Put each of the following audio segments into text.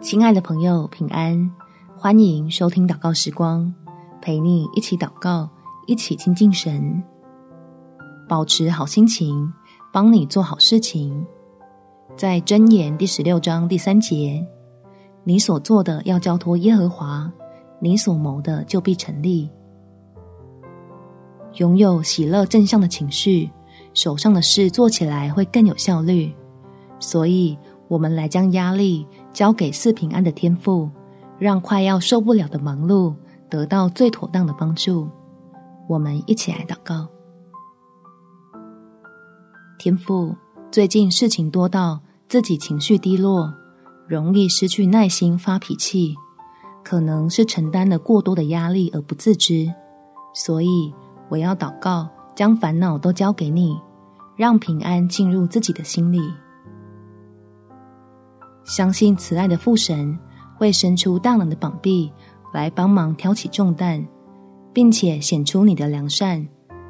亲爱的朋友，平安！欢迎收听祷告时光，陪你一起祷告，一起亲近神，保持好心情，帮你做好事情。在箴言第十六章第三节，你所做的要交托耶和华，你所谋的就必成立。拥有喜乐正向的情绪，手上的事做起来会更有效率。所以，我们来将压力交给四平安的天赋，让快要受不了的忙碌得到最妥当的帮助。我们一起来祷告：天赋，最近事情多到自己情绪低落，容易失去耐心发脾气，可能是承担了过多的压力而不自知，所以。我要祷告，将烦恼都交给你，让平安进入自己的心里。相信慈爱的父神会伸出大能的膀臂来帮忙挑起重担，并且显出你的良善，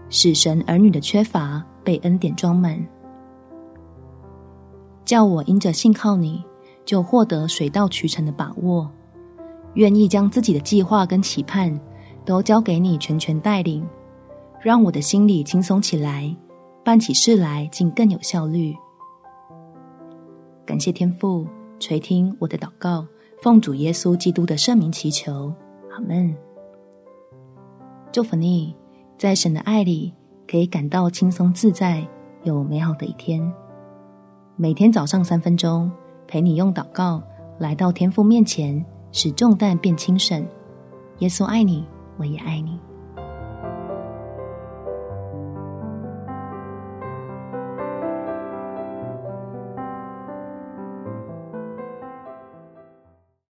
使神儿女的缺乏被恩典装满。叫我因着信靠你，就获得水到渠成的把握，愿意将自己的计划跟期盼都交给你全权带领。让我的心里轻松起来，办起事来竟更有效率。感谢天父垂听我的祷告，奉主耶稣基督的圣名祈求，阿门。祝福你，在神的爱里可以感到轻松自在，有美好的一天。每天早上三分钟，陪你用祷告来到天父面前，使重担变轻省。耶稣爱你，我也爱你。